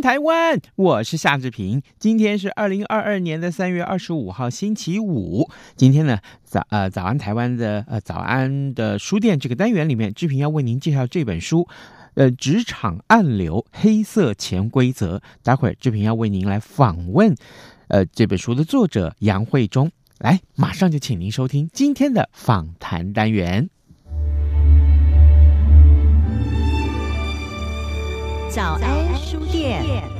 台湾，我是夏志平。今天是二零二二年的三月二十五号，星期五。今天呢，早呃早安台湾的呃早安的书店这个单元里面，志平要为您介绍这本书，呃，职场暗流，黑色潜规则。待会儿志平要为您来访问。呃，这本书的作者杨慧忠，来，马上就请您收听今天的访谈单元。早安店。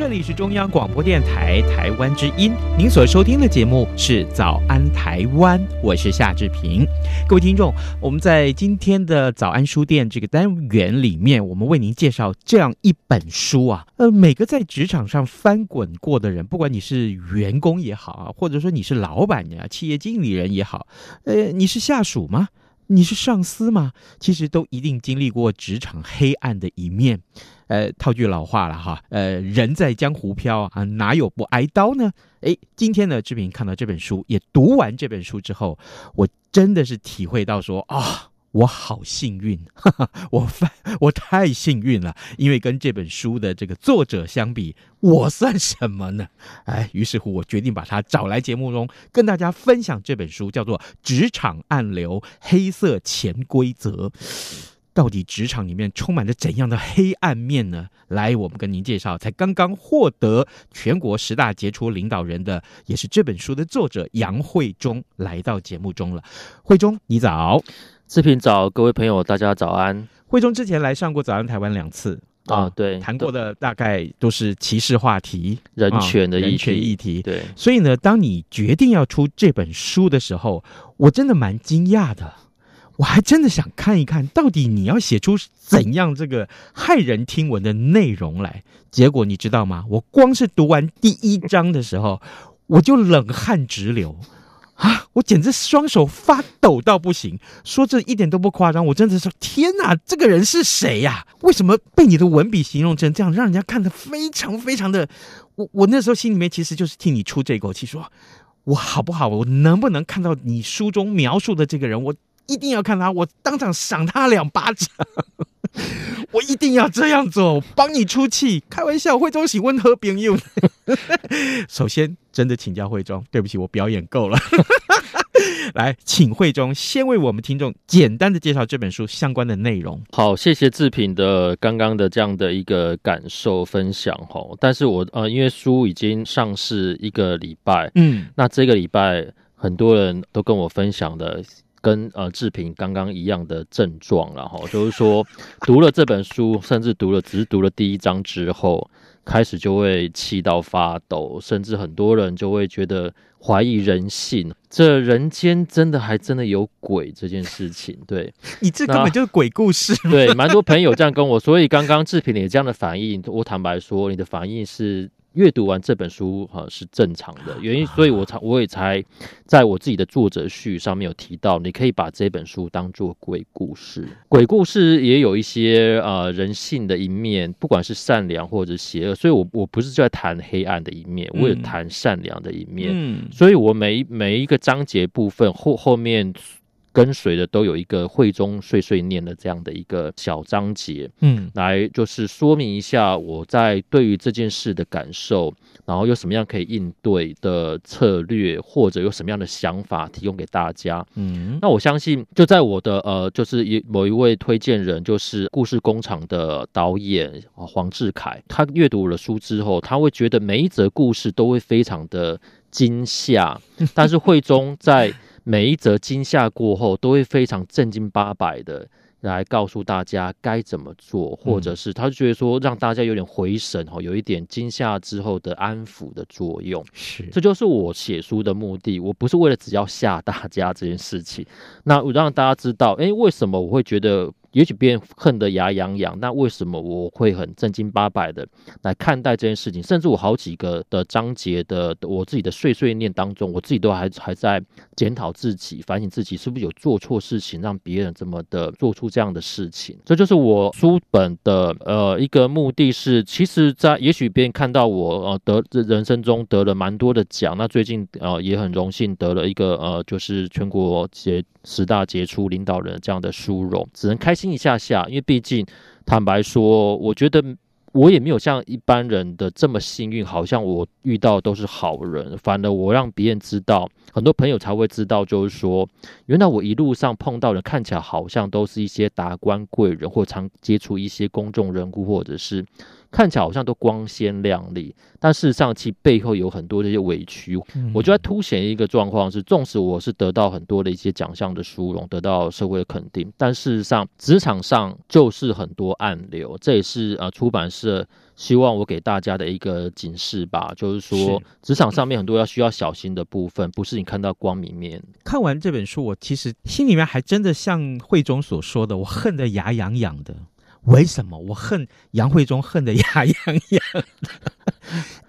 这里是中央广播电台台湾之音，您所收听的节目是《早安台湾》，我是夏志平。各位听众，我们在今天的早安书店这个单元里面，我们为您介绍这样一本书啊。呃，每个在职场上翻滚过的人，不管你是员工也好啊，或者说你是老板呀、企业经理人也好，呃，你是下属吗？你是上司吗？其实都一定经历过职场黑暗的一面。呃，套句老话了哈，呃，人在江湖飘啊，哪有不挨刀呢？诶，今天呢，志平看到这本书，也读完这本书之后，我真的是体会到说啊。我好幸运，哈哈，我犯我太幸运了，因为跟这本书的这个作者相比，我算什么呢？哎，于是乎，我决定把他找来节目中跟大家分享这本书，叫做《职场暗流：黑色潜规则》。到底职场里面充满着怎样的黑暗面呢？来，我们跟您介绍，才刚刚获得全国十大杰出领导人的，也是这本书的作者杨慧忠来到节目中了。慧忠，你早。视频早，各位朋友，大家早安。惠中之前来上过《早安台湾》两次啊，对，谈过的大概都是歧视话题、人权的议题、人权议题。对，所以呢，当你决定要出这本书的时候，我真的蛮惊讶的。我还真的想看一看到底你要写出怎样这个骇人听闻的内容来。结果你知道吗？我光是读完第一章的时候，我就冷汗直流。啊！我简直双手发抖到不行，说这一点都不夸张。我真的说，天哪，这个人是谁呀？为什么被你的文笔形容成这样，让人家看得非常非常的……我我那时候心里面其实就是替你出这口气，说我好不好？我能不能看到你书中描述的这个人？我一定要看他，我当场赏他两巴掌。我一定要这样做，帮你出气。开玩笑，惠中喜温和朋友。首先，真的请教惠中，对不起，我表演够了。来，请惠中先为我们听众简单的介绍这本书相关的内容。好，谢谢志平的刚刚的这样的一个感受分享哈。但是我呃，因为书已经上市一个礼拜，嗯，那这个礼拜很多人都跟我分享的。跟呃志平刚刚一样的症状，然后就是说，读了这本书，甚至读了只是读了第一章之后，开始就会气到发抖，甚至很多人就会觉得怀疑人性，这人间真的还真的有鬼这件事情。对，你这根本就是鬼故事。对，蛮多朋友这样跟我，所以刚刚志平你这样的反应，我坦白说，你的反应是。阅读完这本书哈是正常的 原因，所以我才我也才在我自己的作者序上面有提到，你可以把这本书当做鬼故事。鬼故事也有一些呃人性的一面，不管是善良或者邪恶，所以我我不是就在谈黑暗的一面，我也谈善良的一面。嗯，所以我每每一个章节部分后后面。跟随的都有一个会中碎碎念的这样的一个小章节，嗯，来就是说明一下我在对于这件事的感受，然后有什么样可以应对的策略，或者有什么样的想法提供给大家。嗯，那我相信就在我的呃，就是一某一位推荐人，就是故事工厂的导演黄志凯，他阅读了书之后，他会觉得每一则故事都会非常的惊吓，但是会中在。每一则惊吓过后，都会非常正经八百的来告诉大家该怎么做，或者是他就觉得说让大家有点回神哦，有一点惊吓之后的安抚的作用。是，这就是我写书的目的。我不是为了只要吓大家这件事情，那我让大家知道，诶，为什么我会觉得。也许别人恨得牙痒痒，那为什么我会很正经八百的来看待这件事情？甚至我好几个的章节的我自己的碎碎念当中，我自己都还还在检讨自己、反省自己，是不是有做错事情，让别人这么的做出这样的事情？这就是我书本的呃一个目的是，其实，在也许别人看到我呃得人生中得了蛮多的奖，那最近呃也很荣幸得了一个呃就是全国杰十大杰出领导人这样的殊荣，只能开。心一下下，因为毕竟，坦白说，我觉得我也没有像一般人的这么幸运，好像我遇到都是好人，反而我让别人知道，很多朋友才会知道，就是说，原来我一路上碰到的看起来好像都是一些达官贵人，或常接触一些公众人物，或者是。看起来好像都光鲜亮丽，但事实上其背后有很多这些委屈。嗯、我觉得凸显一个状况是，纵使我是得到很多的一些奖项的殊荣，得到社会的肯定，但事实上职场上就是很多暗流。这也是呃出版社希望我给大家的一个警示吧，就是说职场上面很多要需要小心的部分，不是你看到光明面。看完这本书，我其实心里面还真的像慧中所说的，我恨得牙痒痒的。为什么我恨杨慧中恨得牙痒痒的？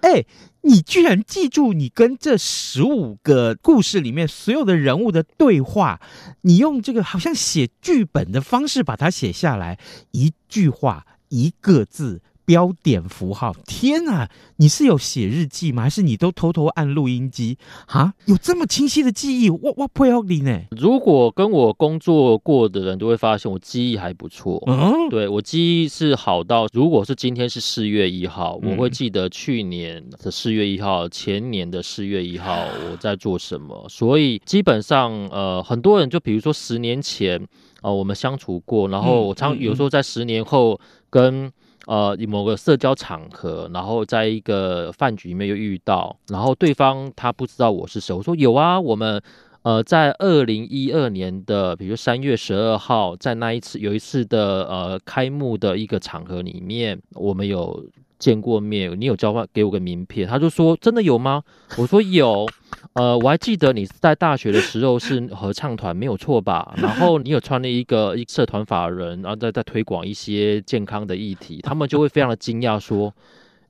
哎，你居然记住你跟这十五个故事里面所有的人物的对话，你用这个好像写剧本的方式把它写下来，一句话一个字。标点符号，天哪！你是有写日记吗？还是你都偷偷按录音机啊？有这么清晰的记忆？我我不要你呢。如果跟我工作过的人都会发现我记忆还不错。嗯，对，我记忆是好到，如果是今天是四月一号，我会记得去年的四月一号、前年的四月一号 我在做什么。所以基本上，呃，很多人就比如说十年前啊、呃，我们相处过，然后我常有时候在十年后跟。呃，某个社交场合，然后在一个饭局里面又遇到，然后对方他不知道我是谁，我说有啊，我们呃在二零一二年的，比如三月十二号，在那一次有一次的呃开幕的一个场合里面，我们有见过面，你有交换给我个名片，他就说真的有吗？我说有。呃，我还记得你在大学的时候是合唱团，没有错吧？然后你有穿了一个一社团法人，然后在在推广一些健康的议题，他们就会非常的惊讶说：“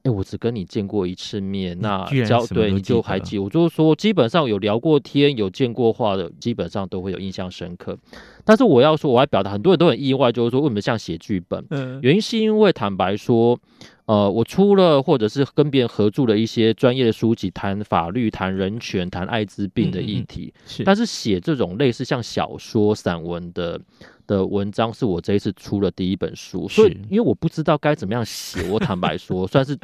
哎，我只跟你见过一次面，那交对你就还记？”我就是说，基本上有聊过天、有见过话的，基本上都会有印象深刻。但是我要说，我还表达很多人都很意外，就是说为什么像写剧本？嗯，原因是因为坦白说。呃，我出了或者是跟别人合著了一些专业的书籍，谈法律、谈人权、谈艾滋病的议题。嗯嗯是，但是写这种类似像小说、散文的的文章，是我这一次出了第一本书。所以，因为我不知道该怎么样写，我坦白说，算是。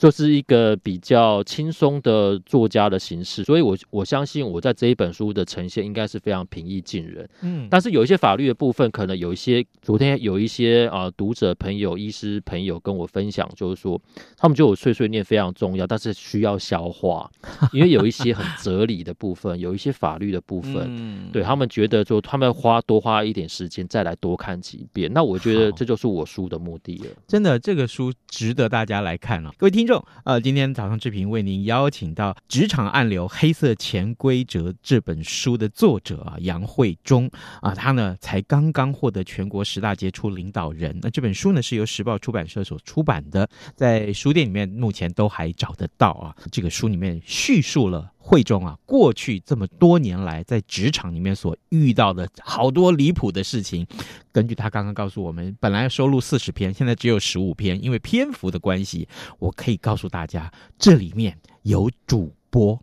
就是一个比较轻松的作家的形式，所以我我相信我在这一本书的呈现应该是非常平易近人。嗯，但是有一些法律的部分，可能有一些昨天有一些啊、呃、读者朋友、医师朋友跟我分享，就是说他们觉得我碎碎念非常重要，但是需要消化，因为有一些很哲理的部分，有一些法律的部分，嗯，对他们觉得说他们花多花一点时间再来多看几遍。那我觉得这就是我书的目的了。真的，这个书值得大家来看了、啊，各位听。呃，今天早上志平为您邀请到《职场暗流：黑色潜规则》这本书的作者啊，杨慧忠啊，他呢才刚刚获得全国十大杰出领导人。那这本书呢是由时报出版社所出版的，在书店里面目前都还找得到啊。这个书里面叙述了。慧中啊，过去这么多年来在职场里面所遇到的好多离谱的事情，根据他刚刚告诉我们，本来收录四十篇，现在只有十五篇，因为篇幅的关系，我可以告诉大家，这里面有主播，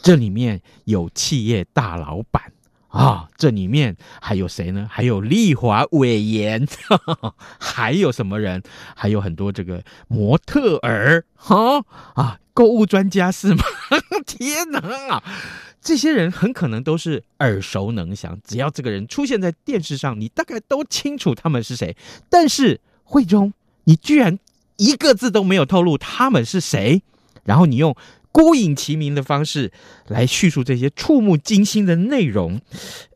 这里面有企业大老板啊，这里面还有谁呢？还有丽华委员，还有什么人？还有很多这个模特儿，哈啊。购物专家是吗？天哪啊！这些人很可能都是耳熟能详，只要这个人出现在电视上，你大概都清楚他们是谁。但是慧中，你居然一个字都没有透露他们是谁，然后你用孤影其名的方式来叙述这些触目惊心的内容。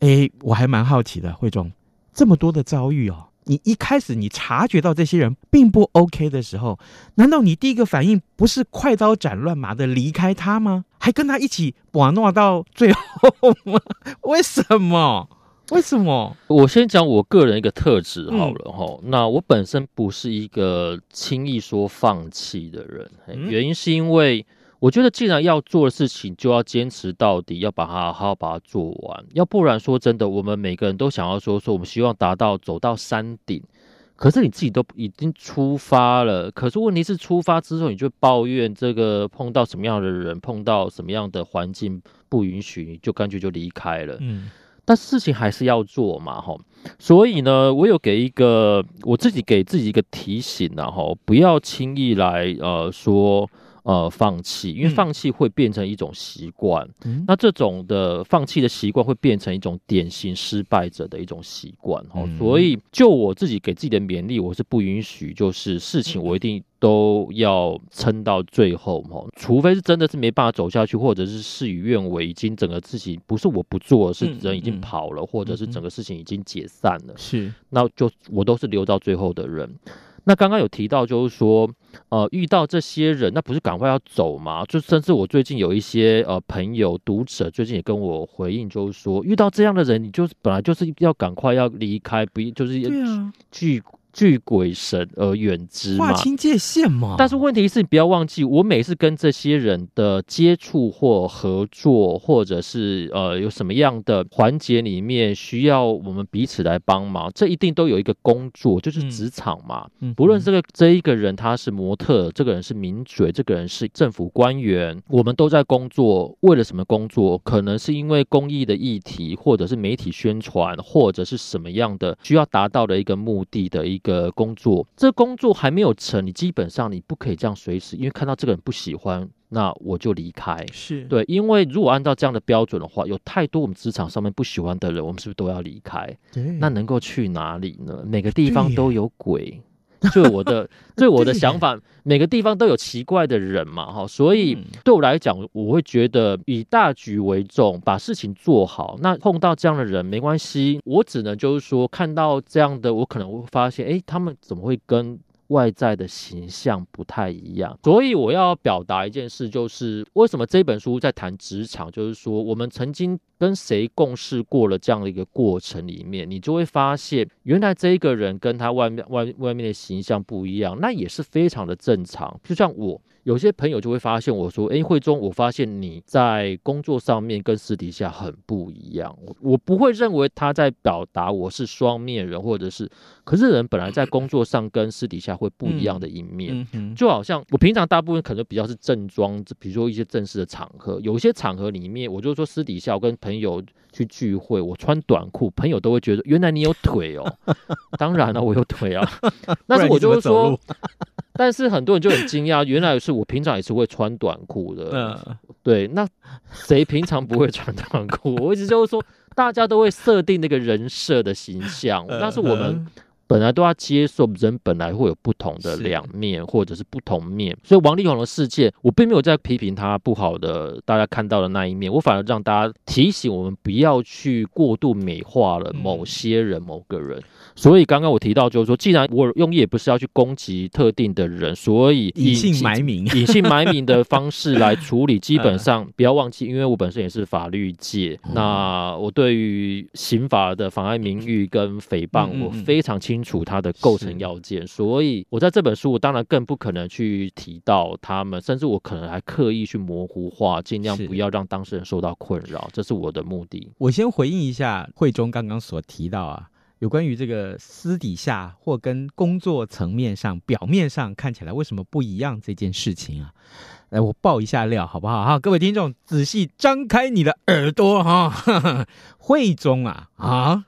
哎，我还蛮好奇的，慧中，这么多的遭遇哦，你一开始你察觉到这些人并不 OK 的时候，难道你第一个反应不是快刀斩乱麻的离开他吗？还跟他一起玩闹到最后吗？为什么？为什么？我先讲我个人一个特质好了哈、嗯。那我本身不是一个轻易说放弃的人，嗯、原因是因为我觉得既然要做的事情，就要坚持到底，要把它好好把它做完。要不然说真的，我们每个人都想要说说，我们希望达到走到山顶，可是你自己都已经出发了，可是问题是出发之后，你就抱怨这个碰到什么样的人，碰到什么样的环境不允许，你就干脆就离开了。嗯。但事情还是要做嘛，哈，所以呢，我有给一个我自己给自己一个提醒啊，哈，不要轻易来呃说。呃，放弃，因为放弃会变成一种习惯，嗯，那这种的放弃的习惯会变成一种典型失败者的一种习惯，哦，嗯，所以就我自己给自己的勉励，我是不允许，就是事情我一定都要撑到最后，哦，除非是真的是没办法走下去，或者是事与愿违，已经整个事情不是我不做，是人已经跑了，或者是整个事情已经解散了，是，那就我都是留到最后的人。那刚刚有提到，就是说，呃，遇到这些人，那不是赶快要走吗？就甚至我最近有一些呃朋友、读者，最近也跟我回应，就是说，遇到这样的人，你就是本来就是要赶快要离开，不就是去。拒鬼神而远之嘛，划清界限嘛。但是问题是你不要忘记，我每次跟这些人的接触或合作，或者是呃有什么样的环节里面需要我们彼此来帮忙，这一定都有一个工作，就是职场嘛。嗯，不论这个这一个人他是模特，这个人是名嘴，这个人是政府官员，我们都在工作。为了什么工作？可能是因为公益的议题，或者是媒体宣传，或者是什么样的需要达到的一个目的的一个。工作，这个工作还没有成，你基本上你不可以这样随时，因为看到这个人不喜欢，那我就离开。是对，因为如果按照这样的标准的话，有太多我们职场上面不喜欢的人，我们是不是都要离开？对，那能够去哪里呢？每个地方都有鬼。就我的，对我的想法，每个地方都有奇怪的人嘛，哈，所以对我来讲，我会觉得以大局为重，把事情做好。那碰到这样的人没关系，我只能就是说，看到这样的，我可能会发现，哎，他们怎么会跟外在的形象不太一样？所以我要表达一件事，就是为什么这本书在谈职场，就是说我们曾经。跟谁共事过了这样的一个过程里面，你就会发现，原来这一个人跟他外面外外面的形象不一样，那也是非常的正常。就像我。有些朋友就会发现我说：“诶，慧中，我发现你在工作上面跟私底下很不一样。我”我不会认为他在表达我是双面人，或者是，可是人本来在工作上跟私底下会不一样的一面。嗯，就好像我平常大部分可能比较是正装，比如说一些正式的场合，有些场合里面，我就说私底下我跟朋友去聚会，我穿短裤，朋友都会觉得原来你有腿哦。当然了，我有腿啊。但是我就是说。但是很多人就很惊讶，原来是我平常也是会穿短裤的。嗯，对，那谁平常不会穿短裤？我一直就是说，大家都会设定那个人设的形象，但是我们。本来都要接受，人本来会有不同的两面，或者是不同面。所以王力宏的世界，我并没有在批评他不好的，大家看到的那一面。我反而让大家提醒我们，不要去过度美化了某些人、某个人。所以刚刚我提到，就是说，既然我用意也不是要去攻击特定的人，所以隐姓埋名、隐姓埋名的方式来处理。基本上不要忘记，因为我本身也是法律界，那我对于刑法的妨碍名誉跟诽谤，我非常清楚。处它的构成要件，所以我在这本书，我当然更不可能去提到他们，甚至我可能还刻意去模糊化，尽量不要让当事人受到困扰，这是我的目的。我先回应一下慧中刚刚所提到啊，有关于这个私底下或跟工作层面上、表面上看起来为什么不一样这件事情啊，来我爆一下料好不好？哈，各位听众仔细张开你的耳朵哈，慧中啊啊。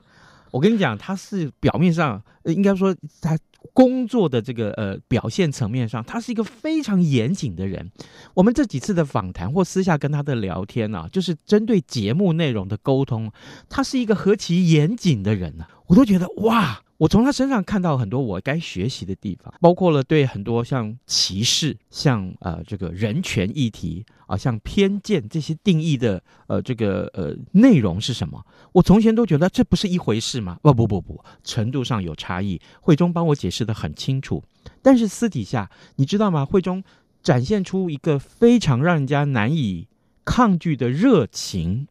我跟你讲，他是表面上，应该说他工作的这个呃表现层面上，他是一个非常严谨的人。我们这几次的访谈或私下跟他的聊天呢、就是针对节目内容的沟通，他是一个何其严谨的人呢、啊，我都觉得哇，我从他身上看到很多我该学习的地方，包括了对很多像歧视、像呃这个人权议题啊、像偏见这些定义的呃这个呃内容是什么？我从前都觉得这不是一回事吗？不不不不，程度上有差异。慧中帮我解释得很清楚，但是私底下你知道吗？慧中展现出一个非常让人家难以抗拒的热情。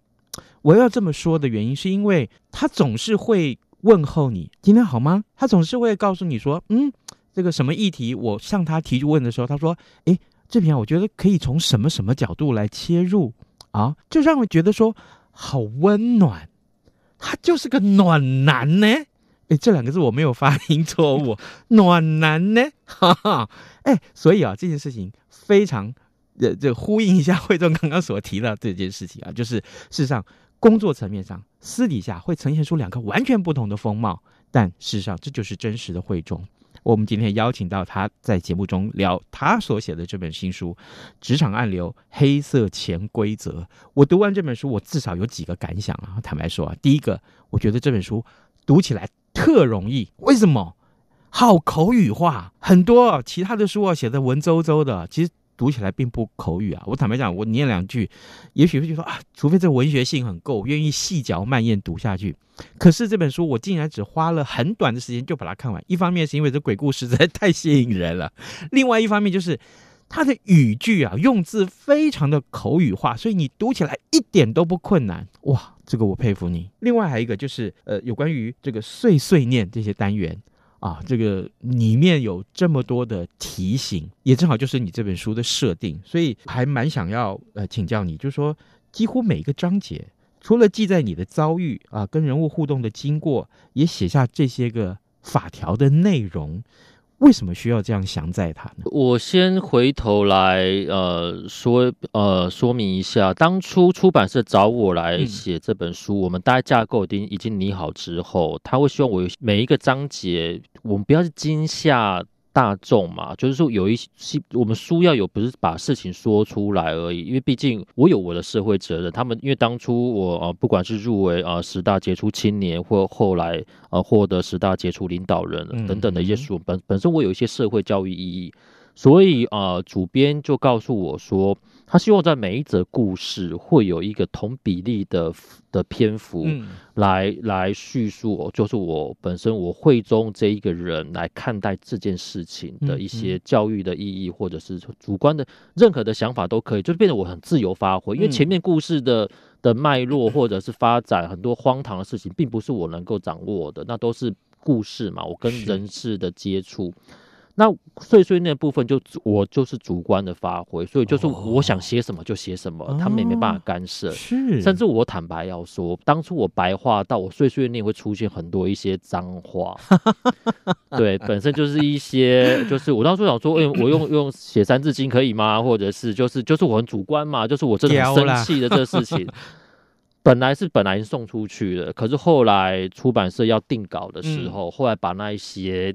我要这么说的原因，是因为他总是会。问候你今天好吗？他总是会告诉你说，嗯，这个什么议题，我向他提出问的时候，他说，诶，志平啊，我觉得可以从什么什么角度来切入啊，就让我觉得说好温暖。他就是个暖男呢。诶，这两个字我没有发音错误，暖男呢，哈哈。诶，所以啊，这件事情非常，呃，这呼应一下慧中刚刚所提到这件事情啊，就是事实上。工作层面上，私底下会呈现出两个完全不同的风貌，但事实上这就是真实的慧中。我们今天邀请到他在节目中聊他所写的这本新书《职场暗流：黑色潜规则》。我读完这本书，我至少有几个感想啊。坦白说啊，第一个，我觉得这本书读起来特容易，为什么？好口语化，很多其他的书啊写的文绉绉的，其实。读起来并不口语啊！我坦白讲，我念两句，也许会觉得啊，除非这文学性很够，愿意细嚼慢咽读下去。可是这本书，我竟然只花了很短的时间就把它看完。一方面是因为这鬼故事 实在太吸引人了，另外一方面就是它的语句啊，用字非常的口语化，所以你读起来一点都不困难。哇，这个我佩服你。另外还有一个就是，呃，有关于这个碎碎念这些单元。啊，这个里面有这么多的提醒，也正好就是你这本书的设定，所以还蛮想要呃请教你，就是说几乎每一个章节，除了记载你的遭遇啊，跟人物互动的经过，也写下这些个法条的内容。为什么需要这样详载它呢？我先回头来呃说呃说明一下，当初出版社找我来写这本书，嗯、我们大概架构已经已经拟好之后，他会希望我有每一个章节，我们不要是惊吓。大众嘛，就是说有一些我们书要有，不是把事情说出来而已，因为毕竟我有我的社会责任。他们因为当初我呃不管是入围啊、呃、十大杰出青年，或后来呃获得十大杰出领导人等等的一些书，本本身我有一些社会教育意义，所以啊、呃、主编就告诉我说。他希望在每一则故事会有一个同比例的的篇幅来，来叙述，就是我本身我会中这一个人来看待这件事情的一些教育的意义，或者是主观的任何的想法都可以，就变得我很自由发挥。因为前面故事的的脉络或者是发展很多荒唐的事情，并不是我能够掌握的，那都是故事嘛，我跟人事的接触。那碎碎念部分就我就是主观的发挥，所以就是我想写什么就写什么，哦、他们也没办法干涉。是，甚至我坦白要说，当初我白话到我碎碎念会出现很多一些脏话，对，本身就是一些就是我当初想说，哎、欸，我用用写三字经可以吗？或者是就是就是我很主观嘛，就是我真的很生气的这个事情，本来是本来送出去的，可是后来出版社要定稿的时候，嗯、后来把那一些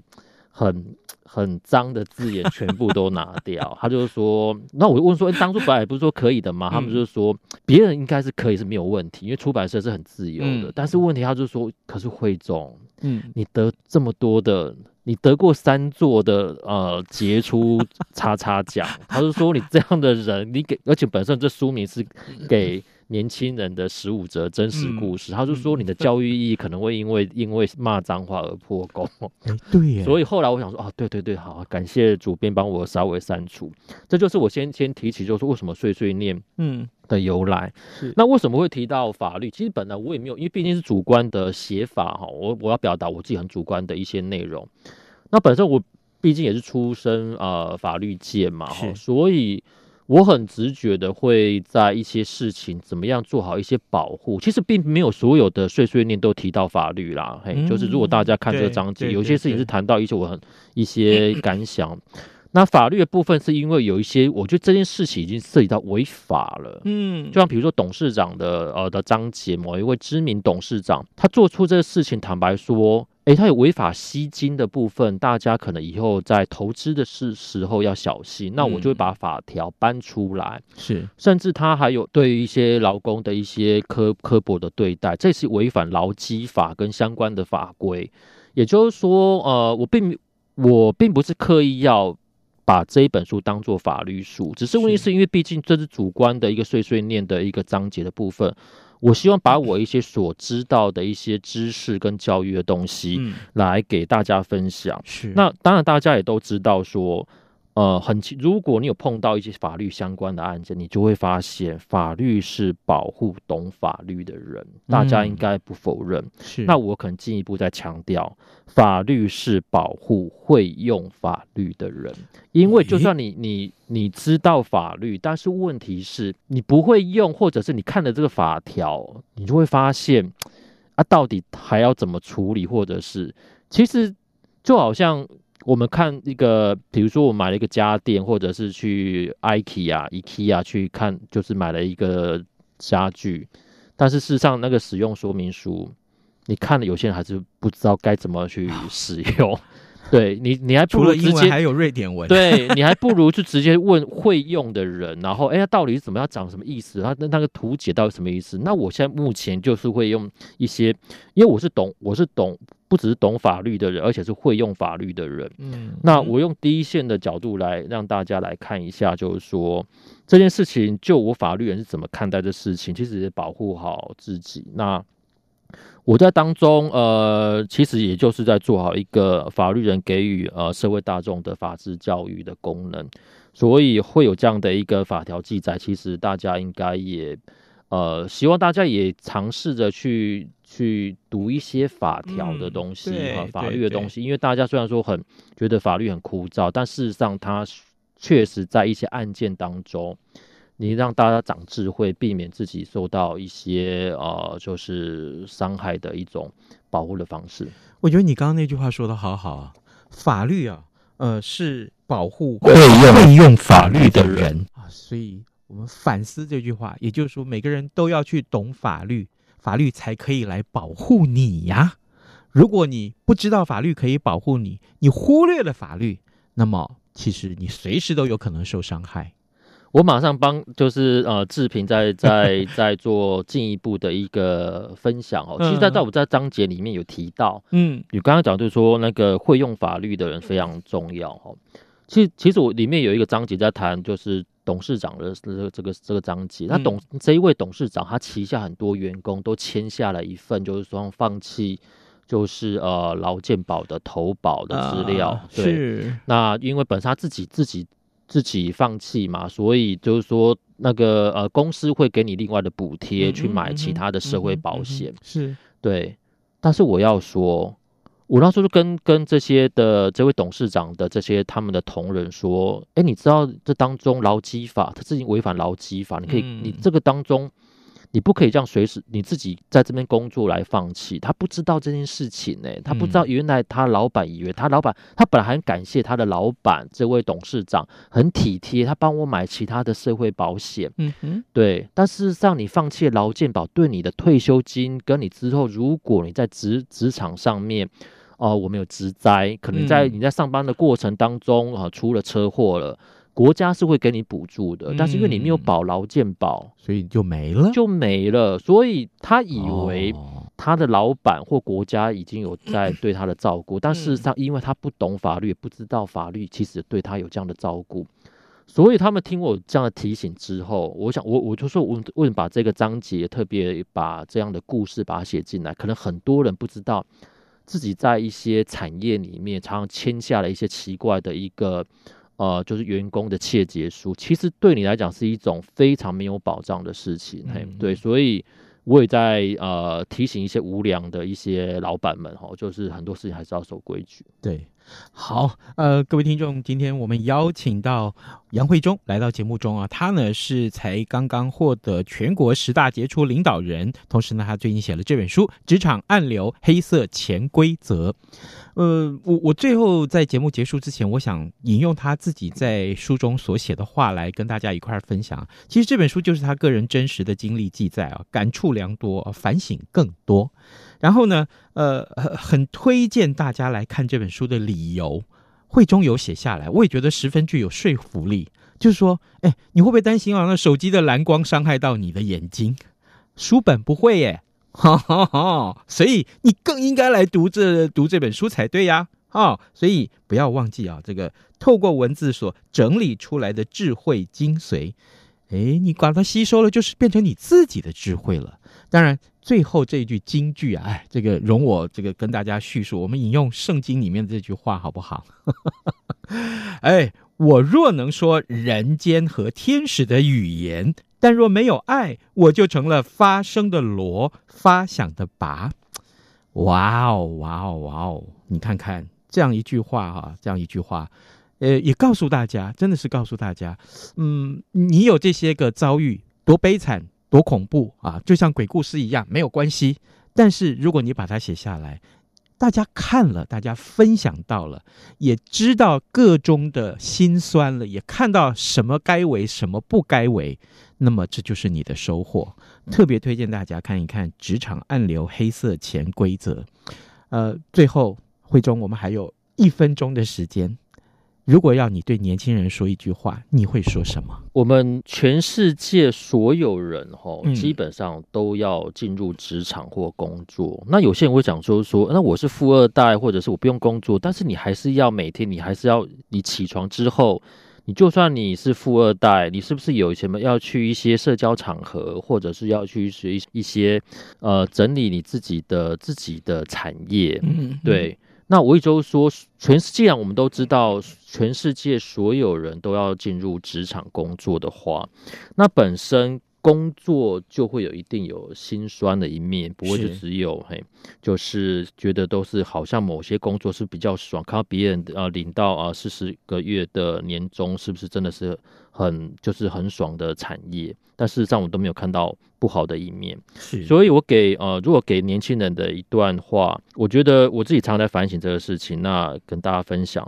很。很脏的字眼全部都拿掉，他就是说，那我就问说，欸、当初本来不是说可以的吗？他们就是说，别人应该是可以是没有问题，因为出版社是很自由的。但是问题，他就说，可是汇总，嗯，你得这么多的，你得过三座的呃杰出叉叉奖，他就说你这样的人，你给，而且本身这书名是给。年轻人的十五则真实故事，嗯、他就说你的教育意义可能会因为、嗯、因为骂脏话而破功。哎，对，所以后来我想说，哦，对对对，好，感谢主编帮我稍微删除。这就是我先先提起，就是为什么碎碎念嗯的由来。嗯、那为什么会提到法律？其实本来我也没有，因为毕竟是主观的写法哈，我我要表达我自己很主观的一些内容。那本身我毕竟也是出身呃法律界嘛，哈，所以。我很直觉的会在一些事情怎么样做好一些保护，其实并没有所有的碎碎念都提到法律啦，嘿，就是如果大家看这个章节，有些事情是谈到一些我很一些感想，那法律的部分是因为有一些，我觉得这件事情已经涉及到违法了，嗯，就像比如说董事长的呃的章节，某一位知名董事长，他做出这个事情，坦白说。诶，他有违法吸金的部分，大家可能以后在投资的时时候要小心。那我就会把法条搬出来，是，甚至他还有对于一些劳工的一些刻刻薄的对待，这是违反劳基法跟相关的法规。也就是说，呃，我并我并不是刻意要把这一本书当做法律书，只是问题是因为毕竟这是主观的一个碎碎念的一个章节的部分，我希望把我一些所知道的一些知识跟教育的东西来给大家分享。是，那当然大家也都知道说。呃，很，如果你有碰到一些法律相关的案件，你就会发现法律是保护懂法律的人，大家应该不否认。是，那我可能进一步再强调，法律是保护会用法律的人，因为就算你你你知道法律，但是问题是你不会用，或者是你看了这个法条，你就会发现啊，到底还要怎么处理，或者是其实就好像。我们看一个，比如说我买了一个家电，或者是去 IKEA、IKEA 去看，就是买了一个家具，但是事实上那个使用说明书，你看了有些人还是不知道该怎么去使用。对你，你还不如直接，除了英文还有瑞典文，对你还不如就直接问会用的人，然后哎，它到底是怎么样讲什么意思？它那那个图解到底什么意思？那我现在目前就是会用一些，因为我是懂，我是懂。不只是懂法律的人，而且是会用法律的人。嗯，那我用第一线的角度来让大家来看一下，就是说这件事情，就我法律人是怎么看待这事情，其实也保护好自己。那我在当中，呃，其实也就是在做好一个法律人给予呃社会大众的法治教育的功能，所以会有这样的一个法条记载。其实大家应该也。呃，希望大家也尝试着去去读一些法条的东西啊、嗯、法律的东西，因为大家虽然说很觉得法律很枯燥，但事实上它确实在一些案件当中，你让大家长智慧，避免自己受到一些呃就是伤害的一种保护的方式。我觉得你刚刚那句话说的好好啊，法律啊，呃，是保护会用会用法律的人啊，所以。我们反思这句话，也就是说，每个人都要去懂法律，法律才可以来保护你呀。如果你不知道法律可以保护你，你忽略了法律，那么其实你随时都有可能受伤害。我马上帮，就是呃，志平在在 在做进一步的一个分享哦。其实，在在我在章节里面有提到，嗯，你刚刚讲就是说，那个会用法律的人非常重要哦。其实，其实我里面有一个章节在谈，就是。董事长的这个这个这个章节，那董这一位董事长，他旗下很多员工都签下了一份，就是说放弃，就是呃劳健保的投保的资料。啊、对，是那因为本身他自己自己自己放弃嘛，所以就是说那个呃公司会给你另外的补贴去买其他的社会保险。是对，但是我要说。我那时候就跟跟这些的这位董事长的这些他们的同仁说，哎，你知道这当中劳基法，他自己违反劳基法，你可以，你这个当中。你不可以这样随时你自己在这边工作来放弃。他不知道这件事情呢、欸，他不知道原来他老板以为他老板，他本来很感谢他的老板这位董事长很体贴，他帮我买其他的社会保险。嗯哼，对。但事实上，你放弃劳健保，对你的退休金跟你之后，如果你在职职场上面，哦、呃，我们有职灾，可能在你在上班的过程当中啊、呃，出了车祸了。国家是会给你补助的，但是因为你没有保劳健保，所以就没了，就没了。所以他以为他的老板或国家已经有在对他的照顾，但事实上，因为他不懂法律，不知道法律其实对他有这样的照顾，所以他们听我这样的提醒之后，我想我我就说，我为什么把这个章节特别把这样的故事把它写进来？可能很多人不知道自己在一些产业里面常常签下了一些奇怪的一个。呃，就是员工的切结书，其实对你来讲是一种非常没有保障的事情，对，所以我也在呃提醒一些无良的一些老板们哈，就是很多事情还是要守规矩，对。好，呃，各位听众，今天我们邀请到杨慧忠来到节目中啊，他呢是才刚刚获得全国十大杰出领导人，同时呢，他最近写了这本书《职场暗流：黑色潜规则》。呃，我我最后在节目结束之前，我想引用他自己在书中所写的话来跟大家一块儿分享。其实这本书就是他个人真实的经历记载啊，感触良多，反省更多。然后呢，呃，很推荐大家来看这本书的理由，会中有写下来，我也觉得十分具有说服力。就是说，哎，你会不会担心啊？那手机的蓝光伤害到你的眼睛？书本不会耶，哈哈哈，所以你更应该来读这读这本书才对呀！啊，所以不要忘记啊，这个透过文字所整理出来的智慧精髓，诶，你把它吸收了，就是变成你自己的智慧了。当然，最后这一句金句啊，哎，这个容我这个跟大家叙述，我们引用圣经里面的这句话好不好？哎，我若能说人间和天使的语言。但若没有爱，我就成了发声的锣，发响的拔。哇哦，哇哦，哇哦！你看看这样一句话哈，这样一句话，呃，也告诉大家，真的是告诉大家，嗯，你有这些个遭遇，多悲惨，多恐怖啊，就像鬼故事一样，没有关系。但是如果你把它写下来。大家看了，大家分享到了，也知道个中的辛酸了，也看到什么该为，什么不该为，那么这就是你的收获。特别推荐大家看一看《职场暗流黑色潜规则》。呃，最后慧中，我们还有一分钟的时间。如果要你对年轻人说一句话，你会说什么？我们全世界所有人哈，基本上都要进入职场或工作。嗯、那有些人会讲说说，那我是富二代，或者是我不用工作，但是你还是要每天，你还是要你起床之后，你就算你是富二代，你是不是有什么要去一些社交场合，或者是要去学一些呃整理你自己的自己的产业？嗯，对。那我一周说，全世界我们都知道，全世界所有人都要进入职场工作的话，那本身工作就会有一定有辛酸的一面，不会就只有嘿，就是觉得都是好像某些工作是比较爽，看到别人呃领到啊四十个月的年终，是不是真的是很就是很爽的产业？但事实上我都没有看到不好的一面，是，所以我给呃，如果给年轻人的一段话，我觉得我自己常常在反省这个事情，那跟大家分享，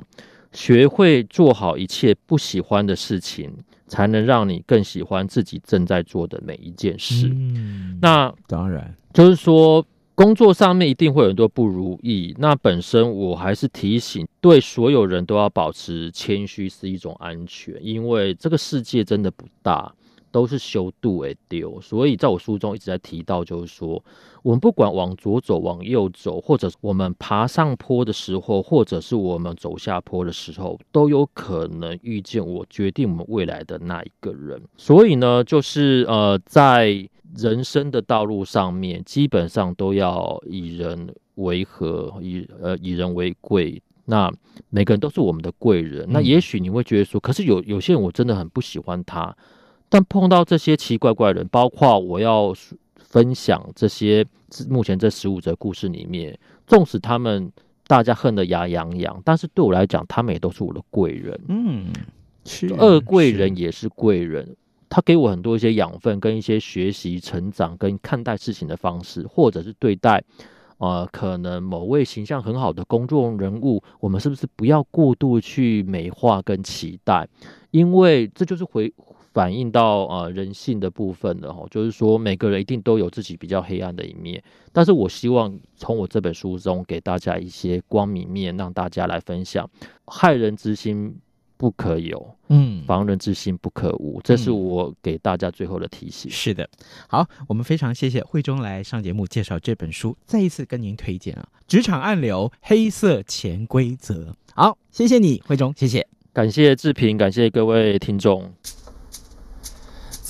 学会做好一切不喜欢的事情，才能让你更喜欢自己正在做的每一件事。嗯，那当然就是说，工作上面一定会有很多不如意，那本身我还是提醒，对所有人都要保持谦虚是一种安全，因为这个世界真的不大。都是修度而丢，所以在我书中一直在提到，就是说，我们不管往左走、往右走，或者我们爬上坡的时候，或者是我们走下坡的时候，都有可能遇见我决定我们未来的那一个人。所以呢，就是呃，在人生的道路上面，基本上都要以人为和，以呃以人为贵。那每个人都是我们的贵人。那也许你会觉得说，可是有有些人我真的很不喜欢他。但碰到这些奇怪怪的人，包括我要分享这些目前这十五则故事里面，纵使他们大家恨得牙痒痒，但是对我来讲，他们也都是我的贵人。嗯，是恶贵人也是贵人，他给我很多一些养分，跟一些学习、成长，跟看待事情的方式，或者是对待呃可能某位形象很好的公众人物，我们是不是不要过度去美化跟期待？因为这就是回。反映到呃人性的部分的哈，就是说每个人一定都有自己比较黑暗的一面，但是我希望从我这本书中给大家一些光明面，让大家来分享。害人之心不可有，嗯，防人之心不可无，这是我给大家最后的提醒。是的，好，我们非常谢谢慧中来上节目介绍这本书，再一次跟您推荐啊，《职场暗流黑色潜规则》。好，谢谢你，慧中，谢谢，感谢志平，感谢各位听众。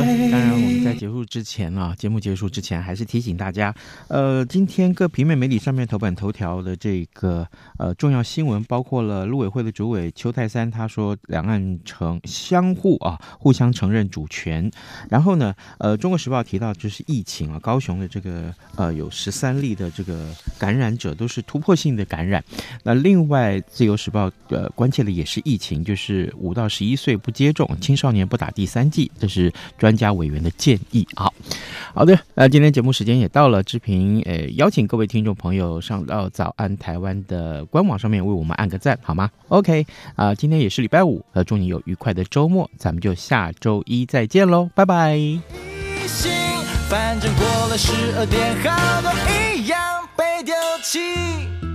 当然我们在结束之前啊，节目结束之前，还是提醒大家，呃，今天各平面媒体上面头版头条的这个呃重要新闻，包括了陆委会的主委邱太三，他说两岸承相互啊互相承认主权。然后呢，呃，中国时报提到就是疫情啊，高雄的这个呃有十三例的这个感染者都是突破性的感染。那另外，自由时报呃关切的也是疫情，就是五到十一岁不接种，青少年不打第三剂，这是专家委员的建议。好，好的，那今天节目时间也到了，志平呃邀请各位听众朋友上到早安台湾的官网上面为我们按个赞，好吗？OK 啊、今天也是礼拜五，呃，祝你有愉快的周末，咱们就下周一再见喽，拜拜。反正过了十二点，好多一样被丢弃。